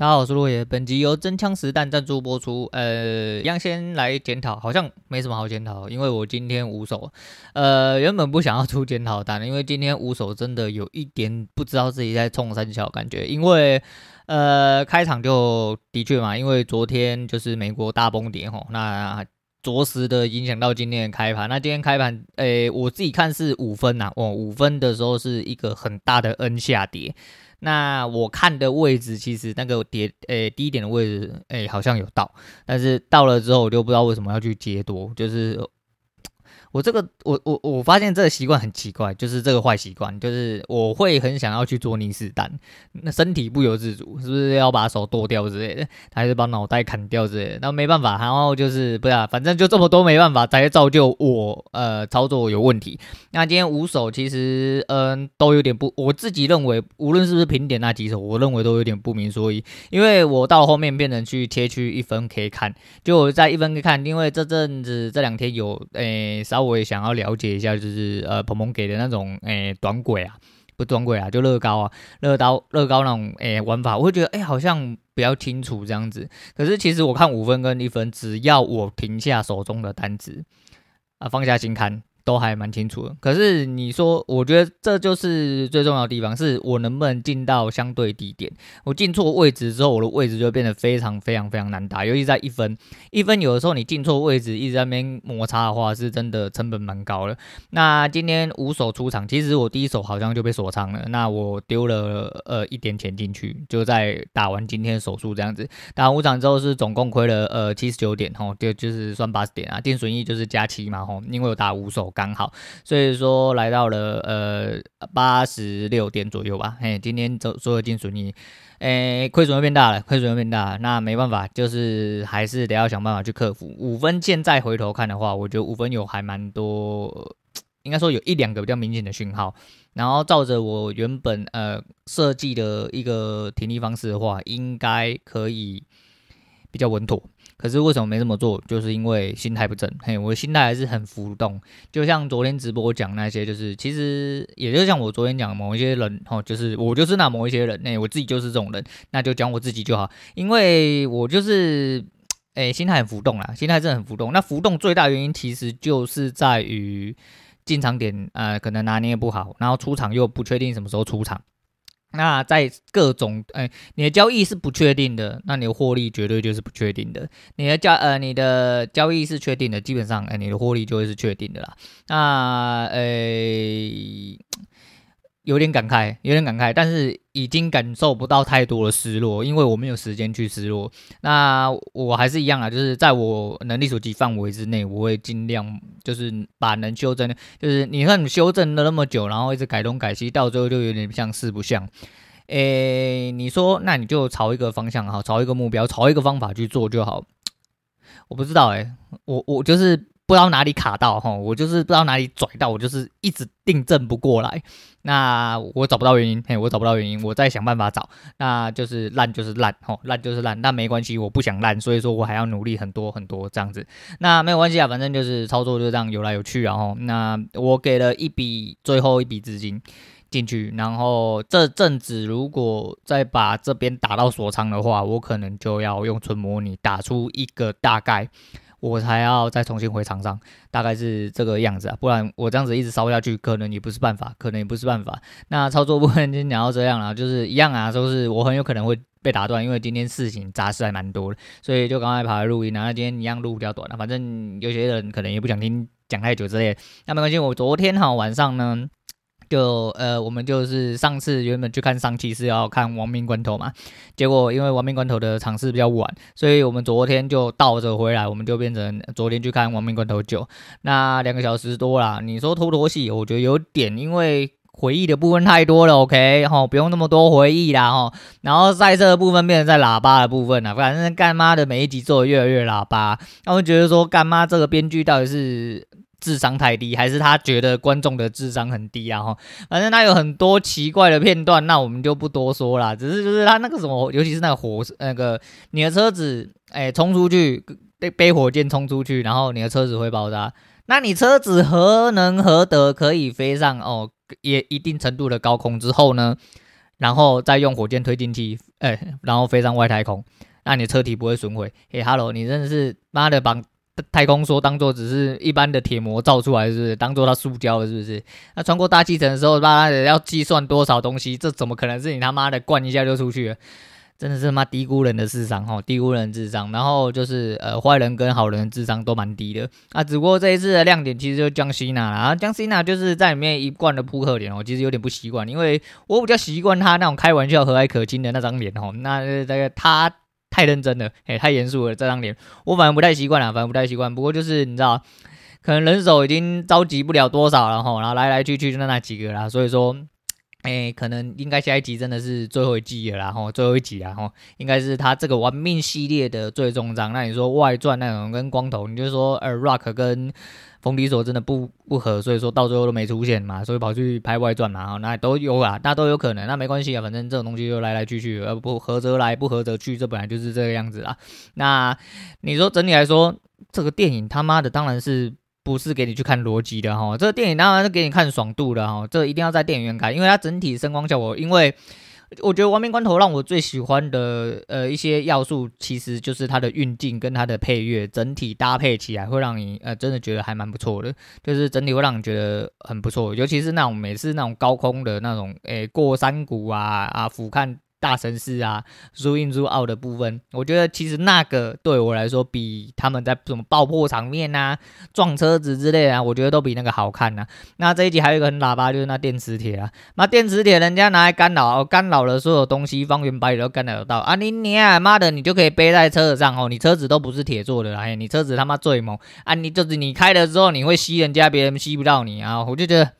大家好，我是落野。本集由真枪实弹赞助播出。呃，一样先来检讨，好像没什么好检讨，因为我今天无手。呃，原本不想要出检讨单，因为今天无手真的有一点不知道自己在冲三小感觉。因为呃，开场就的确嘛，因为昨天就是美国大崩跌吼，那着实的影响到今天的开盘。那今天开盘，诶，我自己看是五分呐，哦，五分的时候是一个很大的 N 下跌。那我看的位置，其实那个跌，诶、低点的位置，诶、好像有到，但是到了之后，我就不知道为什么要去接多，就是。我这个，我我我发现这个习惯很奇怪，就是这个坏习惯，就是我会很想要去做逆势单，那身体不由自主，是不是要把手剁掉之类的，还是把脑袋砍掉之类的？那没办法，然后就是不是啊，反正就这么多没办法，才造就我呃操作有问题。那今天五手其实嗯、都有点不，我自己认为无论是不是平点那几手，我认为都有点不明所以，因为我到后面变成去切区一分可以看，就我在一分可以看，因为这阵子这两天有诶稍。我也想要了解一下，就是呃，鹏鹏给的那种诶、短轨啊，不短轨啊，就乐高啊，乐高乐高那种诶、玩法，我会觉得诶、好像比较清楚这样子。可是其实我看五分跟一分，只要我停下手中的单子啊，放下心看。都还蛮清楚的，可是你说，我觉得这就是最重要的地方，是我能不能进到相对低点。我进错位置之后，我的位置就变得非常非常非常难打，尤其在一分，一分有的时候你进错位置，一直在那边摩擦的话，是真的成本蛮高的。那今天五手出场，其实我第一手好像就被锁仓了，那我丢了呃一点钱进去，就在打完今天手术这样子，打完五场之后是总共亏了呃七十九点吼，就就是算八十点啊，定损益就是加七嘛吼，因为我打五手。刚好，所以说来到了呃八十六点左右吧。嘿，今天走所有金属，你，诶，亏损又变大了，亏损又变大。那没办法，就是还是得要想办法去克服。五分现在回头看的话，我觉得五分有还蛮多，应该说有一两个比较明显的讯号。然后照着我原本呃设计的一个停利方式的话，应该可以比较稳妥。可是为什么没这么做？就是因为心态不正。嘿，我的心态还是很浮动。就像昨天直播讲那些，就是其实也就像我昨天讲某一些人，吼，就是我就是那某一些人，哎，我自己就是这种人，那就讲我自己就好。因为我就是，哎，心态很浮动啦，心态真的很浮动。那浮动最大原因其实就是在于进场点，呃，可能拿捏不好，然后出场又不确定什么时候出场。那在各种哎、你的交易是不确定的，那你的获利绝对就是不确定的。你的交呃，你的交易是确定的，基本上哎、你的获利就会是确定的啦。那诶。有点感慨，有点感慨，但是已经感受不到太多的失落，因为我没有时间去失落。那我还是一样啊，就是在我能力所及范围之内，我会尽量就是把能修正，就是你看你修正了那么久，然后一直改东改西，到最后就有点像四不像。诶，你说那你就朝一个方向好，朝一个目标，朝一个方法去做就好。我不知道诶、我我就是。不知道哪里卡到哈，我就是不知道哪里拽到，我就是一直订正不过来。那我找不到原因，嘿，我找不到原因，我再想办法找。那就是烂就是烂，吼，烂就是烂。那没关系，我不想烂，所以说我还要努力很多很多这样子。那没有关系啊，反正就是操作就这样有来有去，然后那我给了一笔最后一笔资金进去，然后这阵子如果再把这边打到锁仓的话，我可能就要用纯模拟打出一个大概。我才要再重新回场上，大概是这个样子啊，不然我这样子一直烧下去，可能也不是办法，可能也不是办法。那操作部分就聊到这样了，就是一样啊，都是我很有可能会被打断，因为今天事情杂事还蛮多的，所以就赶快跑来录音。然后今天一样录比较短了，反正有些人可能也不想听讲太久之类的，那没关系。我昨天哈晚上呢。就呃，我们就是上次原本去看上期是要看亡命关头嘛，结果因为亡命关头的场次比较晚，所以我们昨天就倒着回来，我们就变成昨天去看亡命关头九，那两个小时多啦。你说拖拖戏，我觉得有点，因为回忆的部分太多了，OK，吼，不用那么多回忆啦，吼，然后赛车的部分变成在喇叭的部分了，反正干妈的每一集做的越来越喇叭，那我觉得说干妈这个编剧到底是。智商太低，还是他觉得观众的智商很低啊？哈，反正他有很多奇怪的片段，那我们就不多说了。只是就是他那个什么，尤其是那个火，那个你的车子，哎，冲出去背背火箭冲出去，然后你的车子会爆炸。那你车子何能何德可以飞上哦，也一定程度的高空之后呢？然后再用火箭推进器，哎，然后飞上外太空，那你车体不会损毁。嘿哈喽，你真的是妈的把太空梭当做只是一般的铁模造出来，是不是？当做它塑胶的，是不是？那穿过大气层的时候，妈的要计算多少东西？这怎么可能是你他妈的灌一下就出去了？真的是妈低估人的智商哈，低估人的智商。然后就是呃，坏人跟好人智商都蛮低的啊。只不过这一次的亮点其实就是江西娜啦，江西娜就是在里面一贯的扑克脸哦，其实有点不习惯，因为我比较习惯他那种开玩笑和蔼可亲的那张脸哦。那这个他太认真了，哎，太严肃了这张脸，我反而不太习惯啊，反正不太习惯。不过就是你知道，可能人手已经召集不了多少了哈，然后来来去去就那那几个啦，所以说。哎、可能应该下一集真的是最后一季了啦，吼，最后一集啦，吼，应该是他这个玩命系列的最终章。那你说外传那种跟光头，你就说呃，Rock 跟冯迪索真的不不合，所以说到最后都没出现嘛，所以跑去拍外传嘛，那都有啊，那都有可能，那没关系啊，反正这种东西就来来去去，呃不合则来，不合则去，这本来就是这个样子啦。那你说整体来说，这个电影他妈的当然是。不是给你去看逻辑的哈，这个电影当然是给你看爽度的哈，这一定要在电影院看，因为它整体声光效果，因为我觉得《亡命关头》让我最喜欢的呃一些要素，其实就是它的运镜跟它的配乐，整体搭配起来会让你呃真的觉得还蛮不错的，就是整体会让你觉得很不错，尤其是那种每次那种高空的那种诶、过山谷啊啊俯瞰。大城市啊，zoom in zoom out 的部分，我觉得其实那个对我来说，比他们在什么爆破场面啊、撞车子之类啊，我觉得都比那个好看呐、啊。那这一集还有一个很喇叭，就是那电磁铁啊，那电磁铁人家拿来干扰，干扰了所有东西，方圆百里都干扰到啊！你你啊妈的，你就可以背在车子上哦，你车子都不是铁做的啦，你车子他妈最猛啊！你就是你开了之后，你会吸人家，别人吸不到你啊！我就觉得。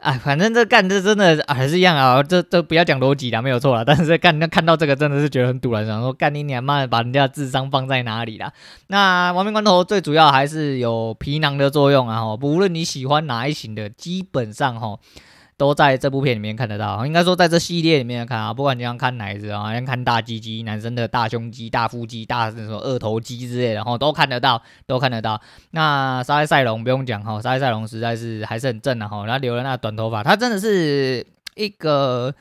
哎，反正这干这真的还是一样啊，这这不要讲逻辑啦，没有错啦。但是干那看到这个真的是觉得很堵然，想说干你娘妈的，把人家智商放在哪里啦？那亡命关头最主要还是有皮囊的作用啊，不论你喜欢哪一型的，基本上哈。都在这部片里面看得到，应该说在这系列里面看啊，不管你要看哪一只啊，像看大鸡鸡，男生的大胸肌、大腹肌、大什么二头肌之类的，然后都看得到，都看得到。那沙耶赛隆不用讲哈，沙耶赛隆实在是还是很正的哈，他留了那短头发，他真的是一个。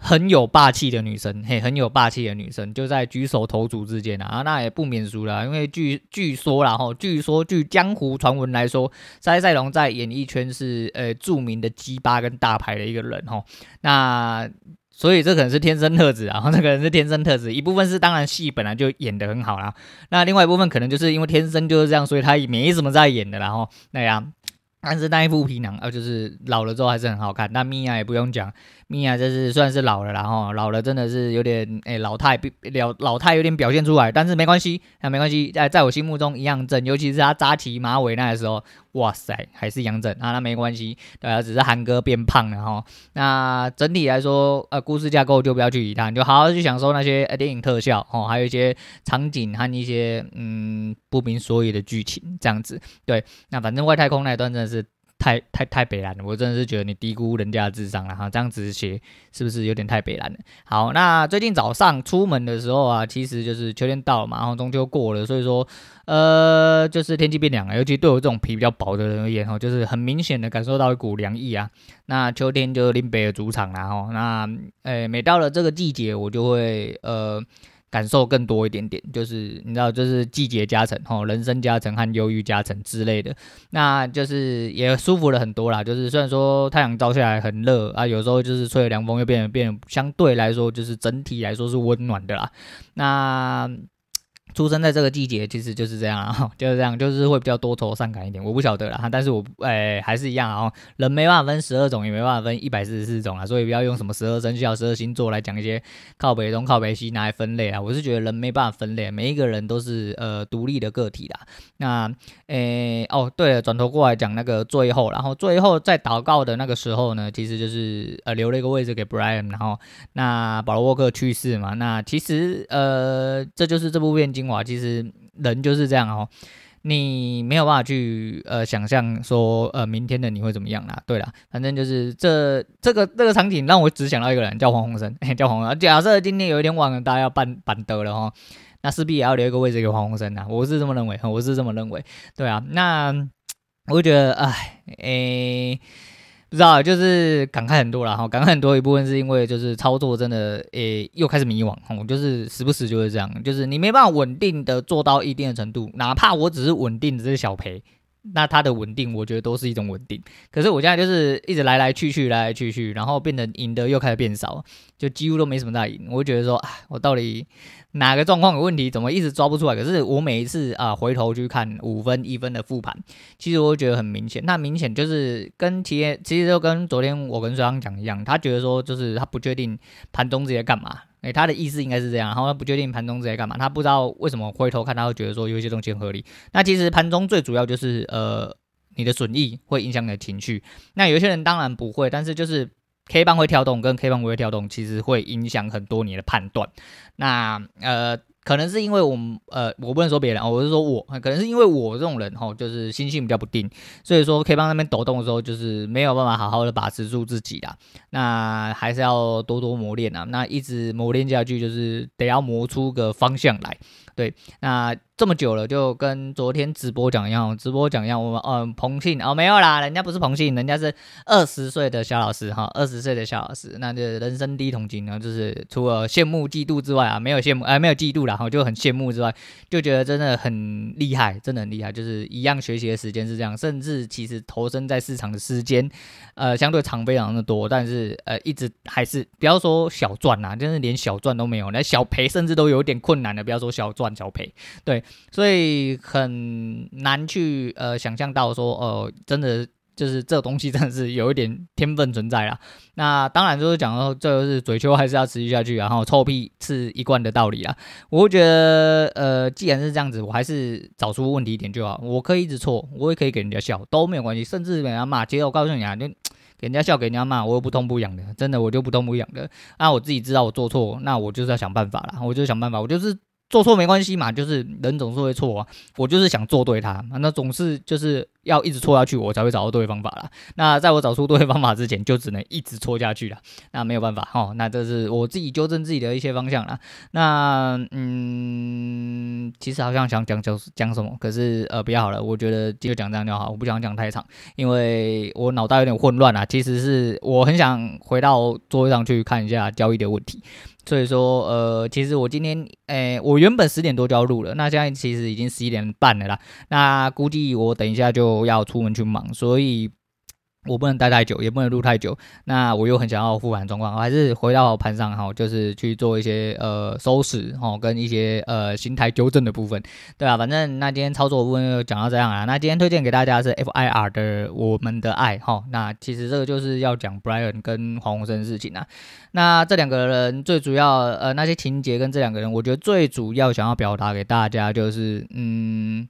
很有霸气的女生，嘿，很有霸气的女生，就在举手投足之间啊，那也不免俗了，因为据据说啦，吼，据说据江湖传闻来说，沙利赛隆在演艺圈是呃著名的鸡巴跟大牌的一个人，吼，那所以这可能是天生特质啊，这个人是天生特质，一部分是当然戏本来就演得很好啦，那另外一部分可能就是因为天生就是这样，所以他也没什么在演的啦，吼，那样，但是那一副皮囊啊，就是老了之后还是很好看，那米娅也不用讲。米娅这是算是老了啦，哈，老了真的是有点诶、欸，老态表老态有点表现出来，但是没关系，那没关系，在在我心目中一样正，尤其是他扎起马尾那个时候，哇塞，还是一样正啊，那没关系，对啊，只是韩哥变胖了哈。那整体来说，呃，故事架构就不要去理他，你就好好去享受那些呃电影特效哦，还有一些场景和一些嗯不明所以的剧情这样子，对，那反正外太空那一段真的是。太太太北了，我真的是觉得你低估人家的智商了哈，这样子写是不是有点太北了？好，那最近早上出门的时候啊，其实就是秋天到了嘛，然后中秋过了，所以说呃，就是天气变凉了，尤其对我这种皮比较薄的人而言哈，就是很明显的感受到一股凉意啊。那秋天就是林北的主场了哈，那诶、每到了这个季节，我就会呃。感受更多一点点，就是你知道，就是季节加成，吼，人生加成和忧郁加成之类的，那就是也舒服了很多啦。就是虽然说太阳照下来很热啊，有时候就是吹了凉风又变得变相对来说就是整体来说是温暖的啦。那。出生在这个季节，其实就是这样啊，就是这样，就是会比较多愁善感一点。我不晓得啦，但是我哎、还是一样啊，人没办法分十二种，也没办法分一百四十四种啊，所以不要用什么十二生肖、十二星座来讲一些靠北东、靠北西拿来分类啊。我是觉得人没办法分类，每一个人都是呃独立的个体啦。那诶、欸、哦对了，转头过来讲那个最后，然后最后在祷告的那个时候呢，其实就是呃留了一个位置给 Brian，然后那保罗沃克去世嘛，那其实呃这就是这部片。精华其实人就是这样哦，你没有办法去呃想象说呃明天的你会怎么样啦。对啦，反正就是这这个这个场景让我只想到一个人，叫黄鸿升，叫黄鸿。假设今天有一天晚上大家要办板德了哈，那势必也要留一个位置给黄鸿升呐。我是这么认为，我是这么认为。对啊，那 我觉得哎诶。不知道，就是感慨很多了哈，感慨很多一部分是因为就是操作真的诶、又开始迷惘我，就是时不时就会这样，就是你没办法稳定的做到一定的程度，哪怕我只是稳定的这些小赔。那它的稳定，我觉得都是一种稳定。可是我现在就是一直来来去去，来来去去，然后变得赢得又开始变少，就几乎都没什么大赢。我就觉得说，哎，我到底哪个状况有问题？怎么一直抓不出来？可是我每一次啊回头去看五分一分的复盘，其实我觉得很明显。那明显就是跟企业其实就跟昨天我跟水刚讲一样，他觉得说就是他不确定盘中这些干嘛。诶、他的意思应该是这样，然后他不确定盘中在干嘛，他不知道为什么回头看，他会觉得说有一些东西很合理。那其实盘中最主要就是呃，你的损益会影响你的情绪。那有些人当然不会，但是就是 K 棒会跳动跟 K 棒不会跳动，其实会影响很多你的判断。那呃。可能是因为我们呃，我不能说别人，我是说我，可能是因为我这种人哈，就是心性比较不定，所以说可以帮那边抖动的时候，就是没有办法好好的把持住自己啦。那还是要多多磨练啊，那一直磨练下去，就是得要磨出个方向来。对，那这么久了，就跟昨天直播讲一样，直播讲一样，我们嗯，彭信哦没有啦，人家不是彭信，人家是二十岁的小老师哈，二十岁的小老师，那就人生第一桶金呢，就是除了羡慕嫉妒之外啊，没有羡慕，呃，没有嫉妒啦，哈，就很羡慕之外，就觉得真的很厉害，真的很厉害，就是一样学习的时间是这样，甚至其实投身在市场的时间，呃，相对长非常的多，但是呃，一直还是不要说小赚呐，真是连小赚都没有，连小赔甚至都有点困难的，不要说小赚。小赔，对，所以很难去呃想象到说，呃，真的就是这东西真的是有一点天分存在啦。那当然就是讲到这个是嘴臭还是要持续下去，然后臭屁是一贯的道理啦。我会觉得，呃，既然是这样子，我还是找出问题点就好。我可以一直错，我也可以给人家笑，都没有关系，甚至给人家骂。其实我告诉你啊，就 给人家笑，给人家骂，我又不痛不痒的，真的我就不痛不痒的。那我自己知道我做错，那我就是要想办法啦，我就想办法，我就是。做错没关系嘛，就是人总是会错啊。我就是想做对他，那总是就是要一直错下去，我才会找到对方法啦。那在我找出对方法之前，就只能一直错下去了。那没有办法哦，那这是我自己纠正自己的一些方向啦。那嗯，其实好像想讲讲讲什么，可是呃，不要好了，我觉得就讲这样就好，我不想讲太长，因为我脑袋有点混乱啊。其实是我很想回到座位上去看一下交易的问题。所以说，呃，其实我今天，诶、我原本十点多就要录了，那现在其实已经十一点半了啦。那估计我等一下就要出门去忙，所以。我不能待太久，也不能录太久。那我又很想要复盘状况，我还是回到盘上哈，就是去做一些呃收拾哈，跟一些呃心态纠正的部分，对啊，反正那今天操作部分就讲到这样啊。那今天推荐给大家是 FIR 的《我们的爱》哈。那其实这个就是要讲 Brian 跟黄鸿升的事情啊。那这两个人最主要呃那些情节跟这两个人，我觉得最主要想要表达给大家就是嗯。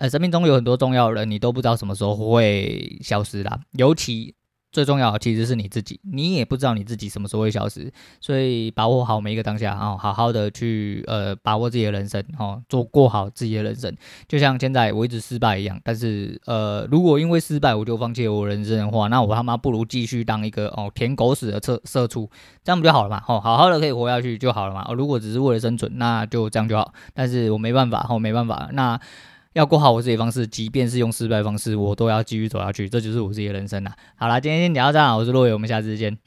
呃，生命中有很多重要的人，你都不知道什么时候会消失啦。尤其最重要的其实是你自己，你也不知道你自己什么时候会消失。所以把握好每一个当下，哦，好好的去呃把握自己的人生，哦，做过好自己的人生。就像现在我一直失败一样，但是呃，如果因为失败我就放弃我人生的话，那我他妈不如继续当一个哦舔狗屎的社社畜，这样不就好了嘛？哦，好好的可以活下去就好了嘛。哦，如果只是为了生存，那就这样就好。但是我没办法，哦，没办法，那。要过好我自己的方式，即便是用失败方式，我都要继续走下去，这就是我自己的人生啦。好啦，今天先聊到这，我是洛伟，我们下次见。